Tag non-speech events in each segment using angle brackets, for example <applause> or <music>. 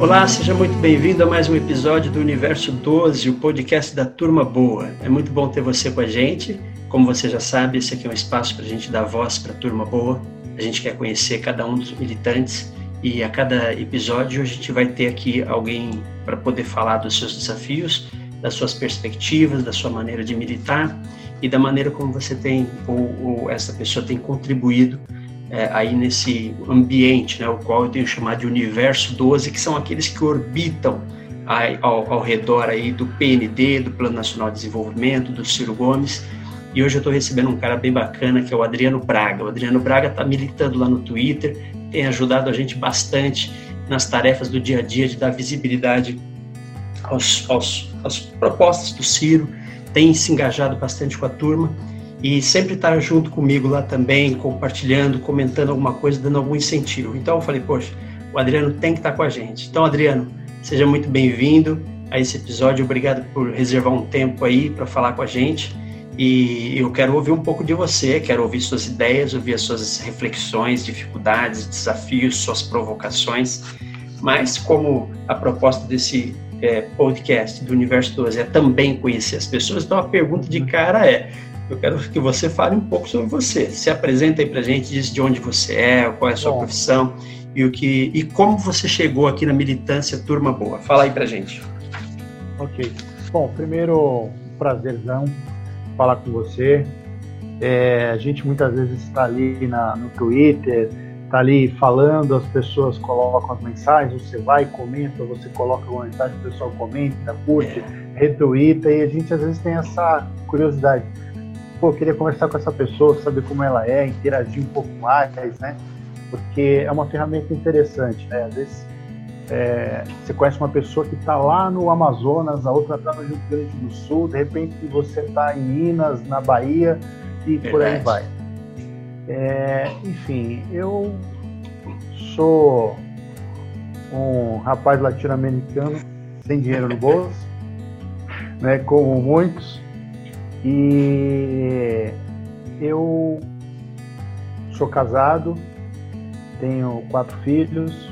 Olá, seja muito bem-vindo a mais um episódio do Universo 12, o podcast da Turma Boa. É muito bom ter você com a gente. Como você já sabe, esse aqui é um espaço para a gente dar voz para a Turma Boa. A gente quer conhecer cada um dos militantes e a cada episódio a gente vai ter aqui alguém para poder falar dos seus desafios, das suas perspectivas, da sua maneira de militar e da maneira como você tem ou, ou essa pessoa tem contribuído é, aí nesse ambiente, né, o qual eu tenho chamado de universo 12, que são aqueles que orbitam ao, ao, redor aí do PND, do Plano Nacional de Desenvolvimento, do Ciro Gomes. E hoje eu estou recebendo um cara bem bacana que é o Adriano Braga. O Adriano Braga está militando lá no Twitter, tem ajudado a gente bastante nas tarefas do dia a dia de dar visibilidade aos, aos, às propostas do Ciro, tem se engajado bastante com a turma e sempre estar tá junto comigo lá também, compartilhando, comentando alguma coisa, dando algum incentivo. Então eu falei, poxa, o Adriano tem que estar tá com a gente. Então, Adriano, seja muito bem-vindo a esse episódio. Obrigado por reservar um tempo aí para falar com a gente. E eu quero ouvir um pouco de você, quero ouvir suas ideias, ouvir as suas reflexões, dificuldades, desafios, suas provocações. Mas como a proposta desse é, podcast do Universo 12 é também conhecer as pessoas, então a pergunta de cara é: eu quero que você fale um pouco sobre você. Se apresenta aí pra gente, diz de onde você é, qual é a sua Bom. profissão e o que e como você chegou aqui na militância Turma Boa. Fala aí pra gente. Ok. Bom, primeiro, prazerzão falar com você. É, a gente muitas vezes está ali na, no Twitter, está ali falando, as pessoas colocam as mensagens, você vai, comenta, você coloca uma mensagem, o pessoal comenta, curte, é. retuita, e a gente às vezes tem essa curiosidade pô, queria conversar com essa pessoa, saber como ela é, interagir um pouco mais, né? Porque é uma ferramenta interessante, né? Às vezes é, você conhece uma pessoa que está lá no Amazonas, a outra está no Rio Grande do Sul, de repente você está em Minas, na Bahia e Verdade. por aí vai. É, enfim, eu sou um rapaz latino-americano sem dinheiro no bolso, né, como muitos, e eu sou casado, tenho quatro filhos,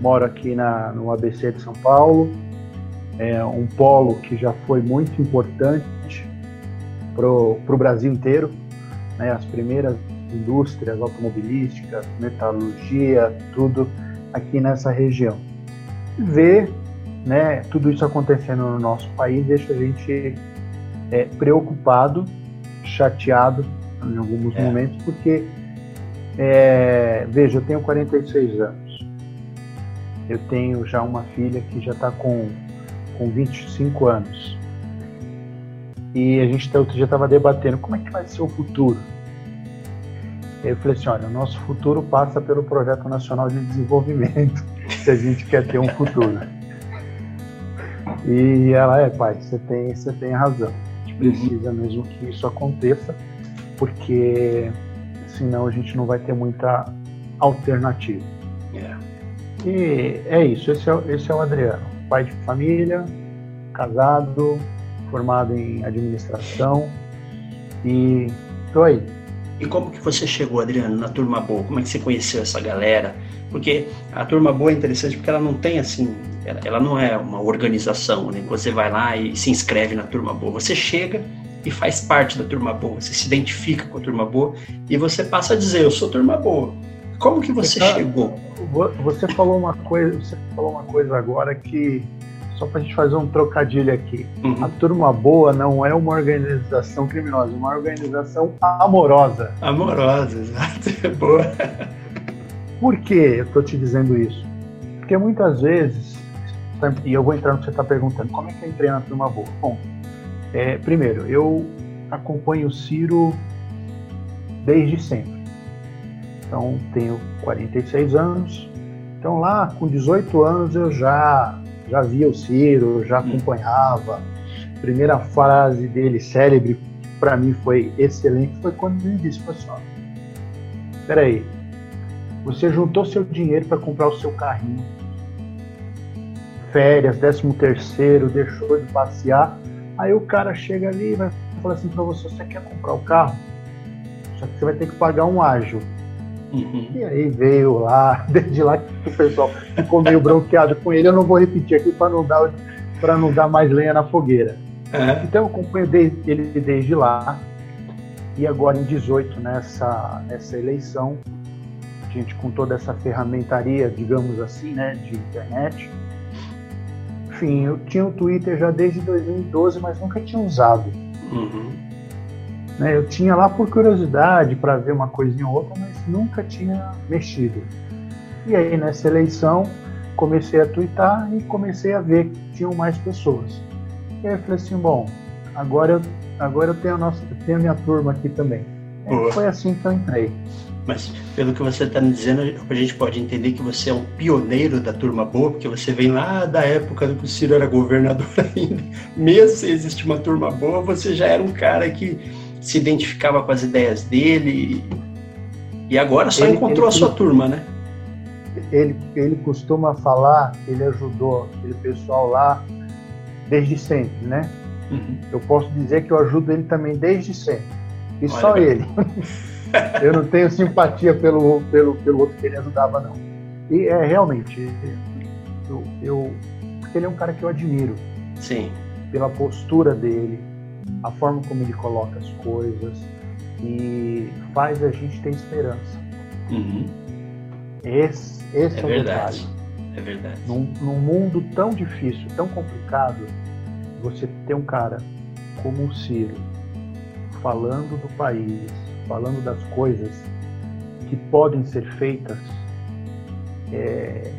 moro aqui na, no ABC de São Paulo, é um polo que já foi muito importante para o Brasil inteiro, né, as primeiras indústrias automobilísticas, metalurgia, tudo aqui nessa região. Ver né, tudo isso acontecendo no nosso país deixa a gente é, preocupado, chateado em alguns é. momentos, porque, é, veja, eu tenho 46 anos. Eu tenho já uma filha que já está com, com 25 anos. E a gente outro dia estava debatendo como é que vai ser o futuro. Eu falei assim, olha, o nosso futuro passa pelo Projeto Nacional de Desenvolvimento, <laughs> se a gente quer ter um futuro. E ela é, pai, você tem, você tem razão precisa mesmo que isso aconteça, porque senão a gente não vai ter muita alternativa. E é isso, esse é, esse é o Adriano, pai de família, casado, formado em administração e tô aí. E como que você chegou, Adriano, na Turma Boa? Como é que você conheceu essa galera? Porque a Turma Boa é interessante porque ela não tem assim ela, ela não é uma organização, né? Você vai lá e se inscreve na turma boa. Você chega e faz parte da turma boa. Você se identifica com a turma boa e você passa a dizer: eu sou turma boa. Como que você, você tá, chegou? Você falou uma coisa, você falou uma coisa agora que só para a gente fazer um trocadilho aqui. Uhum. A Turma Boa não é uma organização criminosa, é uma organização amorosa. Amorosa, exato. <laughs> Boa. Por que eu estou te dizendo isso? Porque muitas vezes e eu vou entrar no que você está perguntando, como é que eu entrei na turma boa? Bom, é, primeiro, eu acompanho o Ciro desde sempre. Então, tenho 46 anos. Então, lá com 18 anos, eu já, já via o Ciro, já hum. acompanhava. A primeira frase dele, célebre, para mim foi excelente, foi quando ele disse: assim, Peraí, você juntou seu dinheiro para comprar o seu carrinho férias, décimo terceiro, deixou de passear. Aí o cara chega ali e vai falar assim para você, você quer comprar o carro? Só que você vai ter que pagar um ágio. Uhum. E aí veio lá, <laughs> desde lá que o pessoal ficou meio bronqueado com ele. Eu não vou repetir aqui para não dar para não dar mais lenha na fogueira. Uhum. Então eu acompanho ele desde lá. E agora em 18, nessa, nessa eleição, a gente com toda essa ferramentaria, digamos assim, né, de internet. Enfim, eu tinha o Twitter já desde 2012, mas nunca tinha usado. Uhum. Né, eu tinha lá por curiosidade, para ver uma coisinha ou outra, mas nunca tinha mexido. E aí nessa eleição comecei a twittar e comecei a ver que tinham mais pessoas. E aí eu falei assim, bom, agora eu, agora eu tenho a nossa, eu tenho a minha turma aqui também. foi assim que eu entrei. Mas pelo que você está me dizendo, a gente pode entender que você é um pioneiro da turma boa, porque você vem lá da época que o Ciro era governador <laughs> ainda. Mesmo se existe uma turma boa, você já era um cara que se identificava com as ideias dele e agora só ele, encontrou ele, a sua turma, né? Ele, ele costuma falar que ele ajudou aquele pessoal lá desde sempre, né? Uhum. Eu posso dizer que eu ajudo ele também desde sempre. E Olha só ele. <laughs> eu não tenho simpatia pelo, pelo, pelo outro que ele ajudava, não. E é realmente, eu, eu, porque ele é um cara que eu admiro. Sim. Pela postura dele, a forma como ele coloca as coisas e faz a gente ter esperança. Uhum. Esse, esse é, é o verdade. Detalhe. É verdade. Num, num mundo tão difícil, tão complicado, você ter um cara como o Ciro falando do país, falando das coisas que podem ser feitas, é,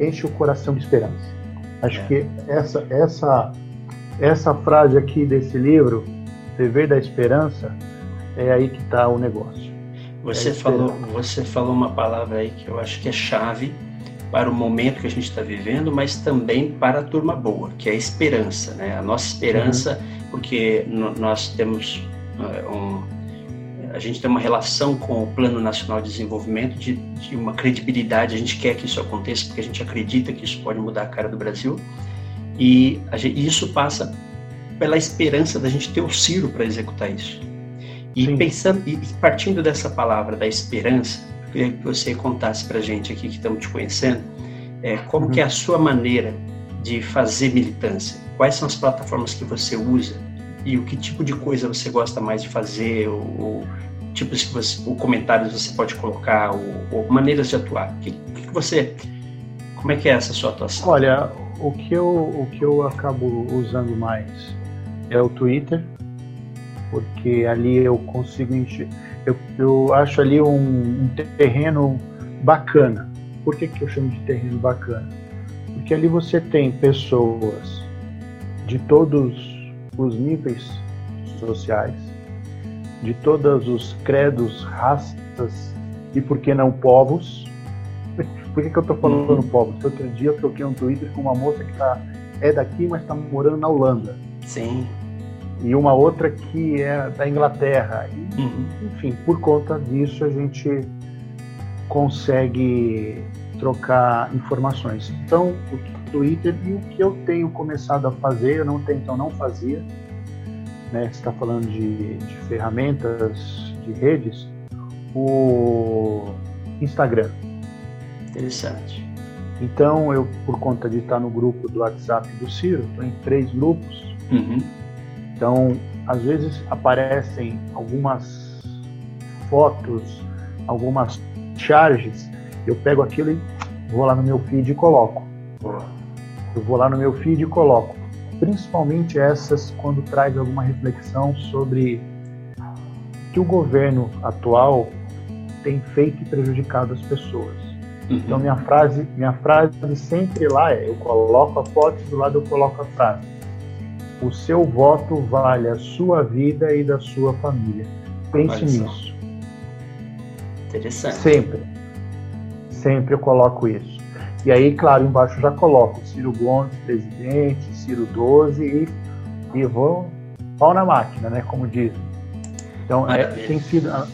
enche o coração de esperança. Acho é. que essa, essa, essa frase aqui desse livro, Dever da Esperança, é aí que está o negócio. Você, é falou, você falou uma palavra aí que eu acho que é chave para o momento que a gente está vivendo, mas também para a turma boa, que é a esperança, né? A nossa esperança, uhum. porque nós temos uh, um, a gente tem uma relação com o Plano Nacional de Desenvolvimento de, de, uma credibilidade, a gente quer que isso aconteça porque a gente acredita que isso pode mudar a cara do Brasil e gente, isso passa pela esperança da gente ter o Ciro para executar isso. E Sim. pensando e partindo dessa palavra da esperança, eu queria que você contasse para a gente aqui que estamos te conhecendo, é, como uhum. que é a sua maneira de fazer militância? Quais são as plataformas que você usa? E o que tipo de coisa você gosta mais de fazer? Ou, tipos que você, ou comentários você pode colocar? Ou, maneiras de atuar? O que, que, você... Como é que é essa sua atuação? Olha, o que eu, o que eu acabo usando mais é o Twitter, porque ali eu consigo encher, eu, eu acho ali um, um, terreno bacana. Por que, que eu chamo de terreno bacana? Porque ali você tem pessoas de todos os níveis sociais, de todos os credos, raças e, por que não, povos. <laughs> Por que, que eu estou falando uhum. povos? Outro dia eu troquei um Twitter com uma moça que tá, é daqui, mas está morando na Holanda. Sim. E uma outra que é da Inglaterra. E, uhum. Enfim, por conta disso a gente consegue trocar informações. Então, o Twitter e o que eu tenho começado a fazer, eu não tenho, então não fazia, né? Você está falando de, de ferramentas, de redes, o Instagram. Interessante. Então, eu, por conta de estar no grupo do WhatsApp do Ciro, estou em três grupos. Uhum. Então, às vezes aparecem algumas fotos, algumas charges, eu pego aquilo e vou lá no meu feed e coloco. Eu vou lá no meu feed e coloco. Principalmente essas quando traz alguma reflexão sobre que o governo atual tem feito e prejudicado as pessoas. Uhum. Então minha frase, minha frase sempre lá é, eu coloco a foto do lado eu coloco a frase. O seu voto vale a sua vida e da sua família. Pense nisso. Interessante. Sempre. Sempre eu coloco isso. E aí, claro, embaixo já coloco Ciro Gomes, presidente, Ciro 12 e, e vou pau na máquina, né? Como dizem. Então, é, tem sido. Ah,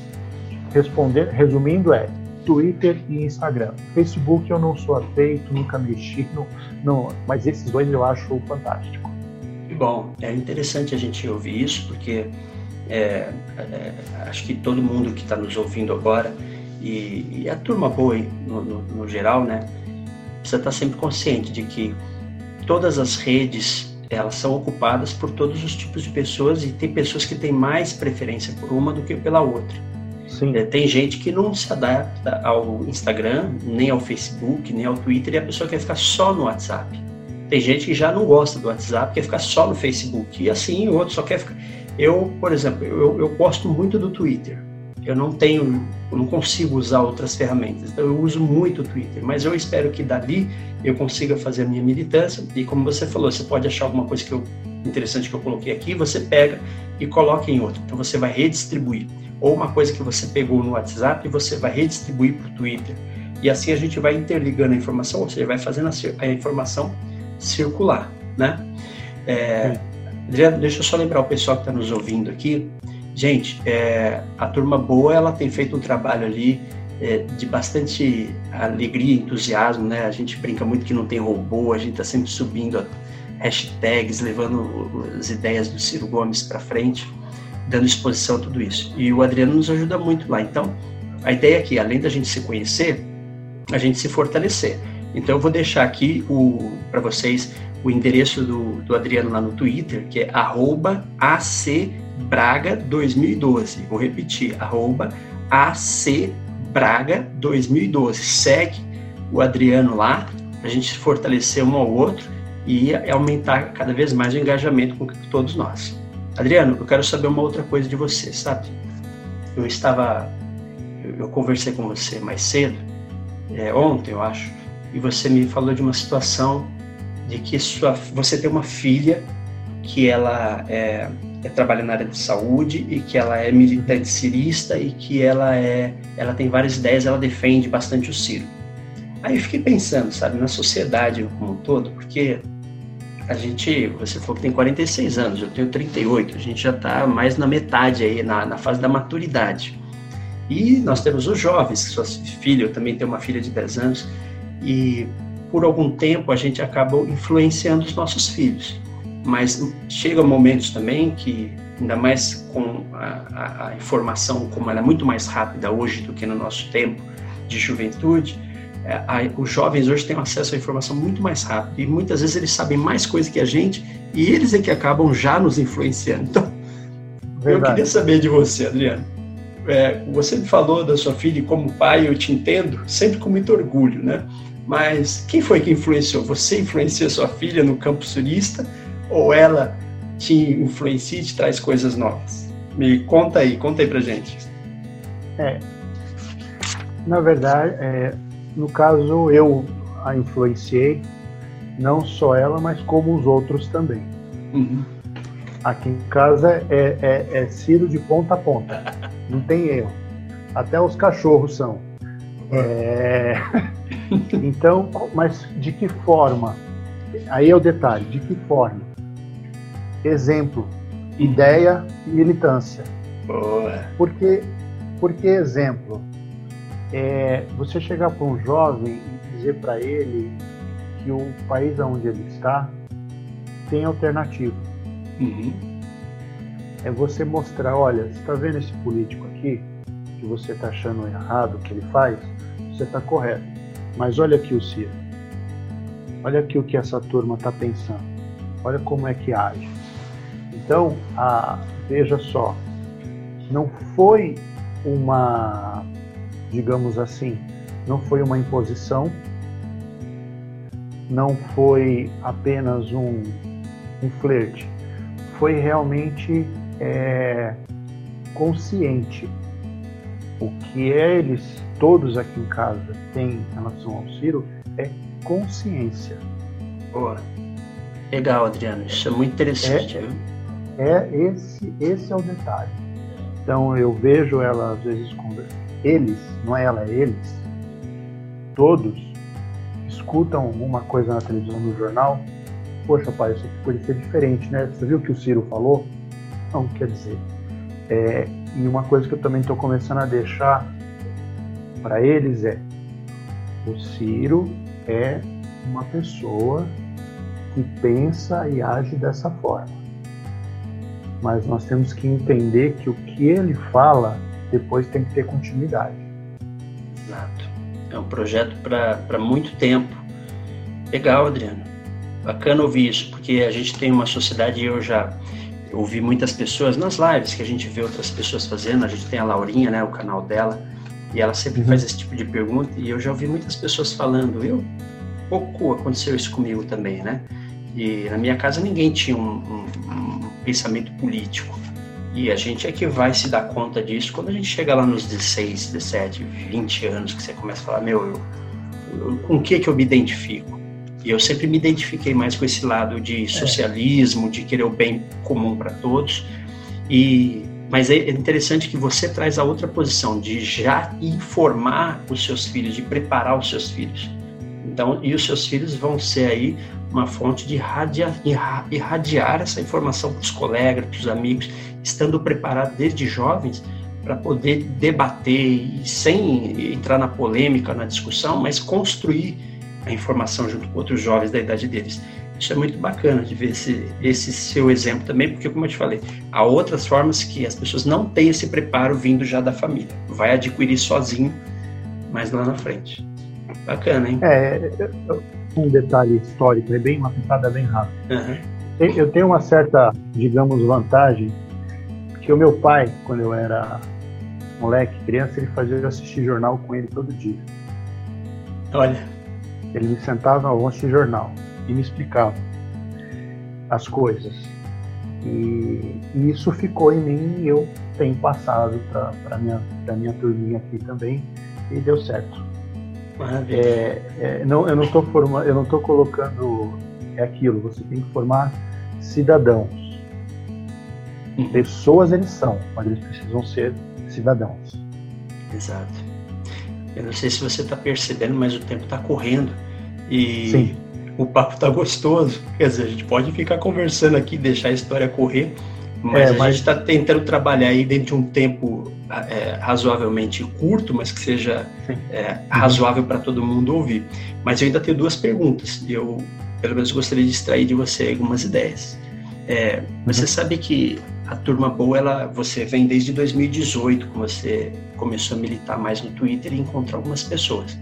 responder, resumindo, é Twitter e Instagram. Facebook eu não sou afeito, nunca mexi, <laughs> no, no, mas esses dois eu acho fantástico. Bom, é interessante a gente ouvir isso, porque é, é, acho que todo mundo que está nos ouvindo agora e, e a turma boa no, no, no, geral, né, precisa estar sempre consciente de que todas as redes elas são ocupadas por todos os tipos de pessoas e tem pessoas que têm mais preferência por uma do que pela outra. É, tem gente que não se adapta ao Instagram, nem ao Facebook, nem ao Twitter, e a pessoa quer ficar só no WhatsApp. Tem gente que já não gosta do WhatsApp, quer ficar só no Facebook. E assim, o outro só quer ficar. Eu, por exemplo, eu, eu gosto muito do Twitter. Eu não tenho, eu não consigo usar outras ferramentas. Então eu uso muito o Twitter, mas eu espero que dali eu consiga fazer a minha militância. E como você falou, você pode achar alguma coisa que eu, interessante que eu coloquei aqui, você pega e coloca em outro. Então você vai redistribuir. Ou uma coisa que você pegou no WhatsApp e você vai redistribuir para o Twitter. E assim a gente vai interligando a informação, ou seja, vai fazendo a, a informação circular, né? É, Adriano, deixa eu só lembrar o pessoal que está nos ouvindo aqui. Gente, é, a turma boa ela tem feito um trabalho ali é, de bastante alegria, entusiasmo, né? A gente brinca muito que não tem robô, a gente está sempre subindo hashtags, levando as ideias do Ciro Gomes para frente, dando exposição a tudo isso. E o Adriano nos ajuda muito lá. Então, a ideia aqui, além da gente se conhecer, a gente se fortalecer. Então eu vou deixar aqui para vocês o endereço do, do, Adriano lá no Twitter, que é acbraga2012. Vou repetir, acbraga2012. Segue o Adriano lá, a gente fortalecer um ao outro e aumentar cada vez mais o engajamento com todos nós. Adriano, eu quero saber uma outra coisa de você, sabe? Eu estava, eu, conversei com você mais cedo, é, ontem eu acho, e você me falou de uma situação de que sua, você tem uma filha que ela é, é, trabalha na área de saúde e que ela é militante cirista e que ela é ela tem várias ideias ela defende bastante o Ciro. Aí eu fiquei pensando sabe na sociedade como um todo porque a gente você falou que tem 46 anos eu tenho 38 a gente já está mais na metade aí na, na fase da maturidade. E nós temos os jovens sua filha eu também tenho uma filha de 10 anos e por algum tempo a gente acaba influenciando os nossos filhos. Mas chega momentos também que, ainda mais com a, a, informação como ela é muito mais rápida hoje do que no nosso tempo de juventude, é, a, os jovens hoje têm acesso à informação muito mais rápido e muitas vezes eles sabem mais coisas que a gente e eles é que acabam já nos influenciando. Então, Verdade. eu queria saber de você, Adriano. É, você falou da sua filha e como pai eu te entendo sempre com muito orgulho, né? Mas quem foi que influenciou? Você influenciou sua filha no campo surista ou ela te influencia e te traz coisas novas? Me conta aí, conta aí pra gente. É, na verdade, é, no caso eu a influenciei, não só ela, mas como os outros também. Uhum. Aqui em casa é, é, é Ciro de ponta a ponta, não tem erro. Até os cachorros são. É... então, mas de que forma? Aí é o detalhe, de que forma? Exemplo, ideia e militância. Boa. Porque, porque exemplo, é, você chegar para um jovem e dizer para ele que o país onde ele está tem alternativa. Uhum. É você mostrar, olha, você está vendo esse político aqui que você está achando errado o que ele faz? você está correto. Mas olha aqui o Ciro. Olha aqui o que essa turma está pensando. Olha como é que age. Então, a, veja só, não foi uma, digamos assim, não foi uma imposição, não foi apenas um, um flerte, foi realmente é, consciente. O que eles todos aqui em casa têm em relação ao Ciro é consciência. Boa. Legal, Adriano. Isso é muito interessante. É, é esse, esse é o detalhe. Então eu vejo ela às vezes com eles, não é ela, é eles. Todos escutam alguma coisa na televisão, no jornal. Poxa, pai, isso aqui pode ser diferente, né? Você viu o que o Ciro falou? Não, quer dizer. É, e uma coisa que eu também estou começando a deixar para eles é: o Ciro é uma pessoa que pensa e age dessa forma. Mas nós temos que entender que o que ele fala depois tem que ter continuidade. Exato. É um projeto para muito tempo. Legal, Adriano. Bacana ouvir isso, porque a gente tem uma sociedade eu já ouvi muitas pessoas nas lives que a gente vê outras pessoas fazendo. A gente tem a Laurinha, né, o canal dela, e ela sempre uhum. faz esse tipo de pergunta. E eu já ouvi muitas pessoas falando. Eu pouco aconteceu isso comigo também, né? E na minha casa ninguém tinha um, um, um pensamento político. E a gente é que vai se dar conta disso quando a gente chega lá nos 16, 17, 20 anos, que você começa a falar, meu, eu, eu, com o que que eu me identifico? E eu sempre me identifiquei mais com esse lado de é. socialismo, de querer o bem comum para todos. E mas é interessante que você traz a outra posição de já informar os seus filhos, de preparar os seus filhos. Então, e os seus filhos vão ser aí uma fonte de irradiar, irradiar essa informação para os colegas, para os amigos, estando preparado desde jovens para poder debater e sem entrar na polêmica, na discussão, mas construir a informação junto com outros jovens da idade deles. Isso é muito bacana de ver esse, esse seu exemplo também, porque, como eu te falei, há outras formas que as pessoas não têm esse preparo vindo já da família. Vai adquirir sozinho, mas lá na frente. Bacana, hein? É, um detalhe histórico, é bem uma pitada bem rápida. Uhum. Eu tenho uma certa, digamos, vantagem, que o meu pai, quando eu era moleque, criança, ele fazia eu assistir jornal com ele todo dia. Olha. Ele me sentava ao assistir jornal e me explicava as coisas. E, e isso ficou em mim e eu tenho passado para minha, minha turminha aqui também e deu certo. É, é, não, eu não estou formando, eu não estou colocando é aquilo. Você tem que formar cidadãos. Uhum. Pessoas eles são, mas eles precisam ser cidadãos. Exato. Eu não sei se você está percebendo, mas o tempo está correndo e Sim. O papo está gostoso. Quer dizer, a gente pode ficar conversando aqui, deixar a história correr, mas é, a mas... gente está tentando trabalhar aí dentro de um tempo é, razoavelmente curto, mas que seja é, razoável para todo mundo ouvir. Mas eu ainda tenho duas perguntas e eu, pelo menos, gostaria de extrair de você algumas ideias. É, você uhum. sabe que a Turma Boa, ela, você vem desde 2018, que você começou a militar mais no Twitter e encontrar algumas pessoas.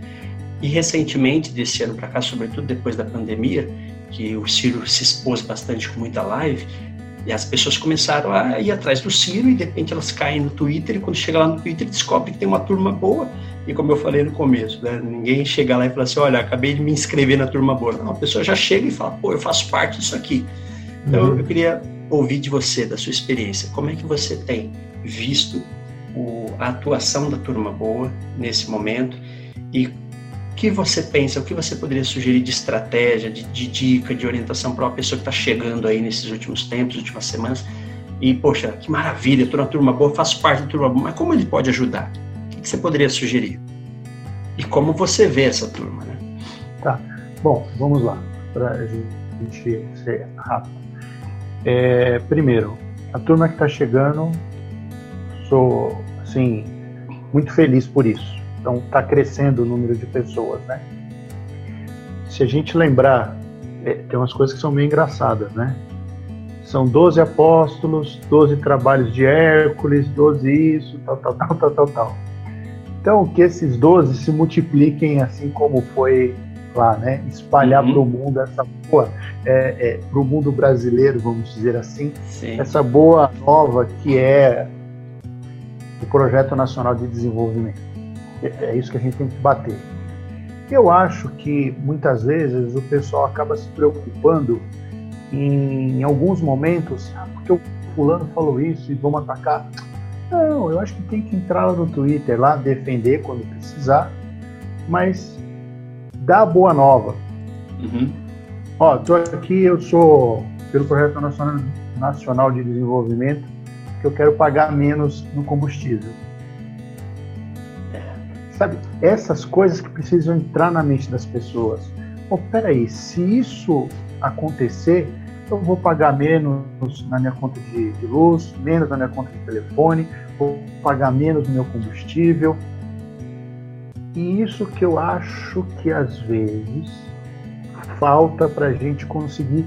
E recentemente, desse ano para cá, sobretudo depois da pandemia, que o Ciro se expôs bastante com muita live, e as pessoas começaram a ir atrás do Ciro e de repente elas caem no Twitter e quando chega lá no Twitter descobre que tem uma turma boa. E como eu falei no começo, né, ninguém chega lá e fala assim, olha, acabei de me inscrever na turma boa. Não, a pessoa já chega e fala, pô, eu faço parte disso aqui. Então uhum. eu queria ouvir de você, da sua experiência, como é que você tem visto o, a atuação da turma boa nesse momento e que você pensa, o que você poderia sugerir de estratégia, de, de dica, de orientação para uma pessoa que está chegando aí nesses últimos tempos, últimas semanas, e, poxa, que maravilha, estou na turma boa, faço parte da turma boa, mas como ele pode ajudar? O que você poderia sugerir? E como você vê essa turma, né? Tá, bom, vamos lá, para a gente ser rápido. É, primeiro, a turma que está chegando, sou, assim, muito feliz por isso então está crescendo o número de pessoas, né? Se a gente lembrar, é, tem umas coisas que são meio engraçadas, né? São 12 apóstolos, 12 trabalhos de Hércules, 12 isso, tal, tal, tal, tal, tal, tal. Então, que esses 12 se multipliquem assim como foi lá, né? Espalhar uhum. para o mundo essa boa, é, é, para o mundo brasileiro, vamos dizer assim, Sim. essa boa nova que é o Projeto Nacional de Desenvolvimento. É isso que a gente tem que bater. Eu acho que muitas vezes o pessoal acaba se preocupando em, em alguns momentos, ah, porque o fulano falou isso e vamos atacar. Não, eu acho que tem que entrar lá no Twitter, lá defender quando precisar, mas dá boa nova. Uhum. Ó, tô aqui, eu sou pelo Projeto Nacional, Nacional de Desenvolvimento, que eu quero pagar menos no combustível. Sabe, essas coisas que precisam entrar na mente das pessoas. Oh, peraí, se isso acontecer, eu vou pagar menos na minha conta de, de luz, menos na minha conta de telefone, vou pagar menos no meu combustível. E isso que eu acho que às vezes falta para a gente conseguir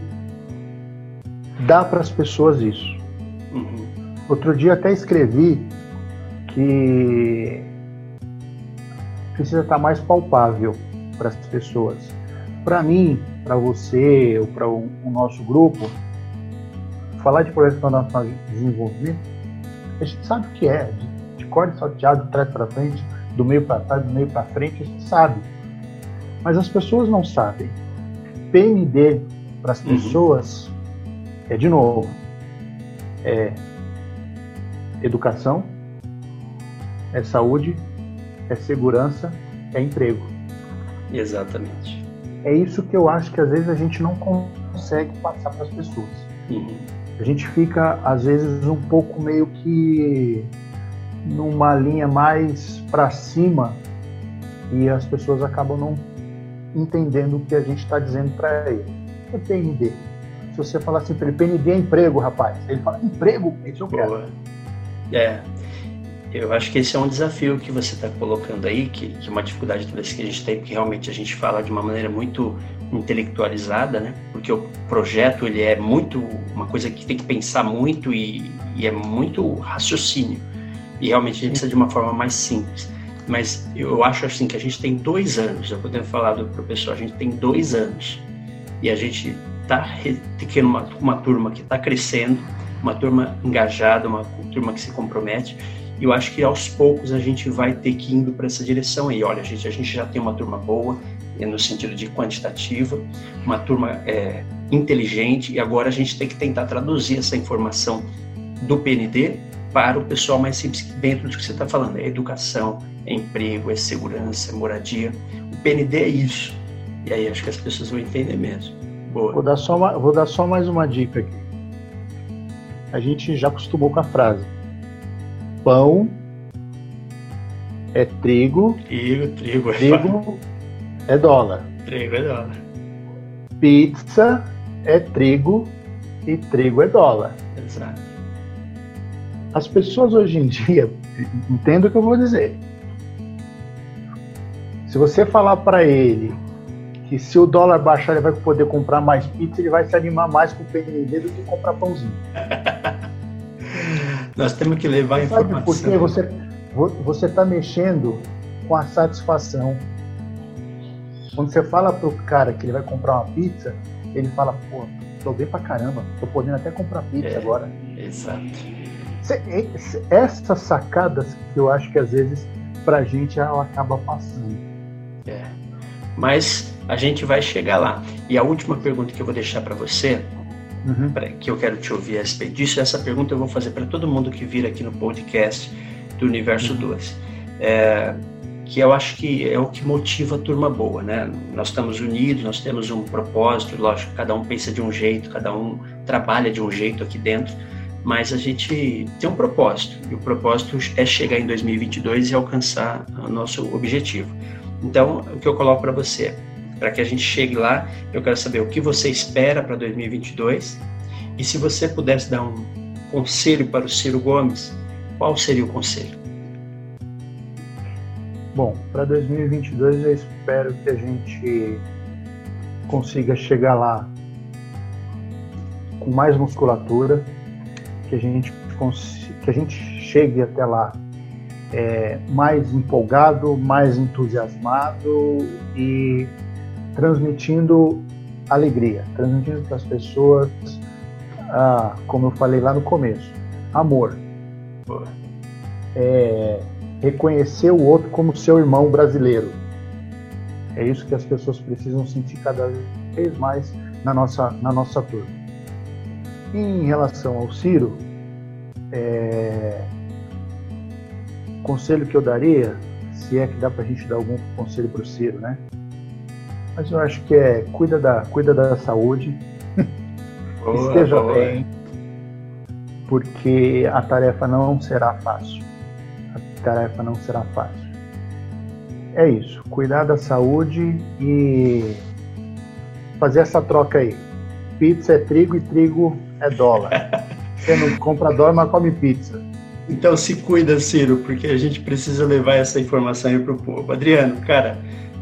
dar para as pessoas isso. Uhum. Outro dia até escrevi que precisa estar mais palpável para as pessoas. Para mim, para você ou para o, o, nosso grupo, falar de projeto nacional de desenvolvimento, a gente sabe o que é, de, de corte salteado, de trás para frente, do meio para trás, do meio para frente, a gente sabe. Mas as pessoas não sabem. PND para as uhum. pessoas é, de novo, é educação, é saúde, é segurança, é emprego. Exatamente. É isso que eu acho que às vezes a gente não consegue passar para as pessoas. Uhum. A gente fica, às vezes, um pouco meio que numa linha mais para cima e as pessoas acabam não entendendo o que a gente está dizendo para ele. É PND. Se você falar assim para ele, PND é emprego, rapaz. Ele fala, emprego? Isso eu quero. É. Eu acho que esse é um desafio que você está colocando aí, que, que é uma dificuldade talvez que a gente tem, porque realmente a gente fala de uma maneira muito intelectualizada, né? Porque o projeto ele é muito uma coisa que tem que pensar muito e, e é muito raciocínio. E realmente a gente precisa de uma forma mais simples. Mas eu acho assim que a gente tem dois anos, eu podendo falar para o pessoal, a gente tem dois anos e a gente está tendo uma, uma turma que está crescendo, uma turma engajada, uma turma que se compromete. E eu acho que aos poucos a gente vai ter que ir indo para essa direção aí. Olha, gente, a gente já tem uma turma boa, é no sentido de quantitativa, uma turma é, inteligente, e agora a gente tem que tentar traduzir essa informação do PND para o pessoal mais simples, dentro do que você está falando. É educação, é emprego, é segurança, é moradia. O PND é isso. E aí acho que as pessoas vão entender mesmo. Boa. Vou dar só, uma, vou dar só mais uma dica aqui. A gente já acostumou com a frase: pão é trigo. Trigo, trigo é Trigo é dólar. Trigo é dólar. Pizza é trigo e trigo é dólar. Exato. As pessoas hoje em dia, entendo o que eu vou dizer. Se você falar para ele que se o dólar baixar ele vai poder comprar mais pizza, ele vai se animar mais com o PND do que comprar pãozinho. <laughs> Nós temos que levar a informação. Porque você você está mexendo com a satisfação. Quando você fala pro cara que ele vai comprar uma pizza, ele fala, pô, tô bem pra caramba, tô podendo até comprar pizza é, agora. Exato. Essas sacadas que eu acho que às vezes pra gente ela acaba passando. É. Mas a gente vai chegar lá. E a última pergunta que eu vou deixar para você, uhum. pra, que eu quero te ouvir a respeito disso, essa pergunta eu vou fazer para todo mundo que vir aqui no podcast do Universo uhum. 2. É, que eu acho que é o que motiva a turma boa, né? Nós estamos unidos, nós temos um propósito, lógico, cada um pensa de um jeito, cada um trabalha de um jeito aqui dentro, mas a gente tem um propósito, e o propósito é chegar em 2022 e alcançar o nosso objetivo. Então, o que eu coloco para você, para que a gente chegue lá, eu quero saber o que você espera para 2022 e se você pudesse dar um conselho para o Ciro Gomes, qual seria o conselho? Bom, para 2022 eu espero que a gente consiga chegar lá com mais musculatura, que a gente que a gente chegue até lá é, mais empolgado, mais entusiasmado e transmitindo alegria, transmitindo para as pessoas, ah, como eu falei lá no começo, amor. É, reconhecer o outro como seu irmão brasileiro. É isso que as pessoas precisam sentir cada vez mais na nossa, na nossa turma. Em relação ao Ciro, é, o conselho que eu daria, se é que dá para a gente dar algum conselho para o Ciro, né? Mas eu acho que é cuida da, cuida da saúde, <laughs> boa, esteja boa. bem, porque a tarefa não será fácil. A tarefa não será fácil. É isso, cuidar da saúde e fazer essa troca aí. Pizza é trigo e trigo é dólar. <laughs> Você não compra dólar, mas come pizza. Então se cuida, Ciro, porque a gente precisa levar essa informação aí para o povo. Adriano, cara,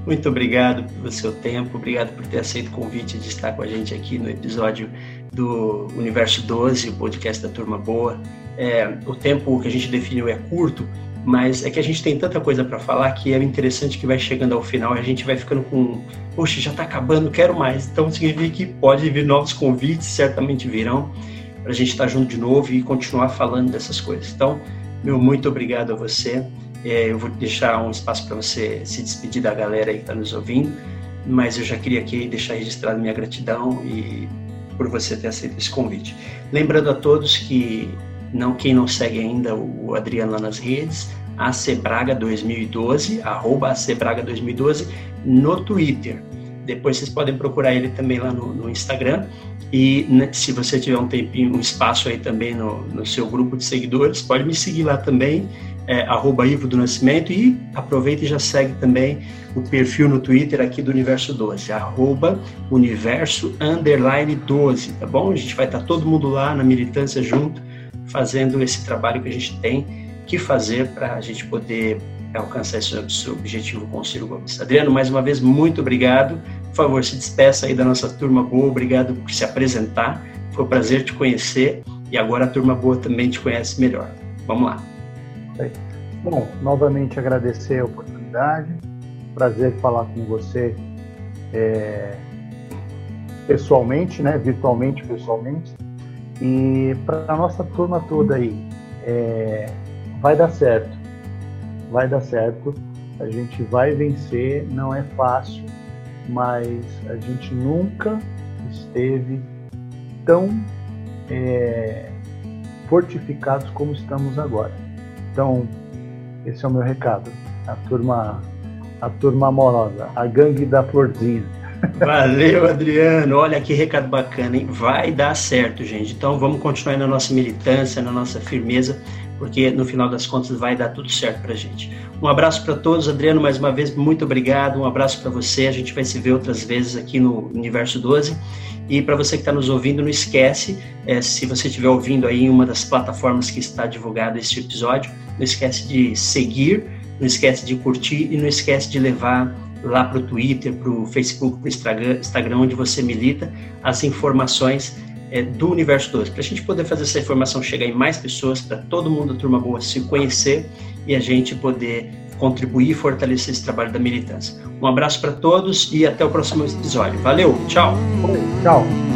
muito obrigado pelo seu tempo, obrigado por ter aceito o convite de estar com a gente aqui no episódio do Universo 12, o podcast da Turma Boa. É, o tempo que a gente definiu é curto, mas é que a gente tem tanta coisa para falar que é interessante que vai chegando ao final a gente vai ficando com, poxa, já está acabando, quero mais. Então significa que pode vir novos convites, certamente virão, para a gente estar tá junto de novo e continuar falando dessas coisas. Então, meu muito obrigado a você. É, eu vou deixar um espaço para você se despedir da galera aí que está nos ouvindo, mas eu já queria aqui deixar registrado minha gratidão e por você ter aceito esse convite. Lembrando a todos que não, quem não segue ainda o Adriano lá nas redes, acebraga 2012, arroba acebraga 2012 no Twitter. Depois vocês podem procurar ele também lá no, no Instagram. E né, se você tiver um tempinho, um espaço aí também no, no seu grupo de seguidores, pode me seguir lá também, é, arroba Ivo do Nascimento, e aproveita e já segue também o perfil no Twitter aqui do Universo 12, arroba universo underline 12, tá bom? A gente vai estar todo mundo lá na militância junto, fazendo esse trabalho que a gente tem que fazer para a gente poder alcançar esse objetivo com o Ciro Gomes. Adriano, mais uma vez, muito obrigado. Por favor, se despeça aí da nossa turma boa. Obrigado por se apresentar. Foi um prazer te conhecer e agora a turma boa também te conhece melhor. Vamos lá. Bom, novamente agradecer a oportunidade. Prazer falar com você é, pessoalmente, né? Virtualmente, pessoalmente. E para a nossa turma toda aí, é, vai dar certo. Vai dar certo. A gente vai vencer. Não é fácil, mas a gente nunca esteve tão é, fortificados como estamos agora. Então, esse é o meu recado. A turma, a turma amorosa, a gangue da florzinha. Valeu, Adriano. Olha que recado bacana, hein? Vai dar certo, gente. Então vamos continuar na nossa militância, na nossa firmeza, porque no final das contas vai dar tudo certo pra gente. Um abraço para todos, Adriano, mais uma vez, muito obrigado. Um abraço para você. A gente vai se ver outras vezes aqui no Universo 12. E para você que está nos ouvindo, não esquece, é, se você estiver ouvindo aí em uma das plataformas que está divulgado este episódio, não esquece de seguir, não esquece de curtir e não esquece de levar lá para o Twitter, para o Facebook, para o Instagram, onde você milita, as informações é, do Universo 12, para a gente poder fazer essa informação chegar em mais pessoas, para todo mundo da Turma Boa se conhecer e a gente poder contribuir e fortalecer esse trabalho da militância. Um abraço para todos e até o próximo episódio. Valeu, tchau! Tchau!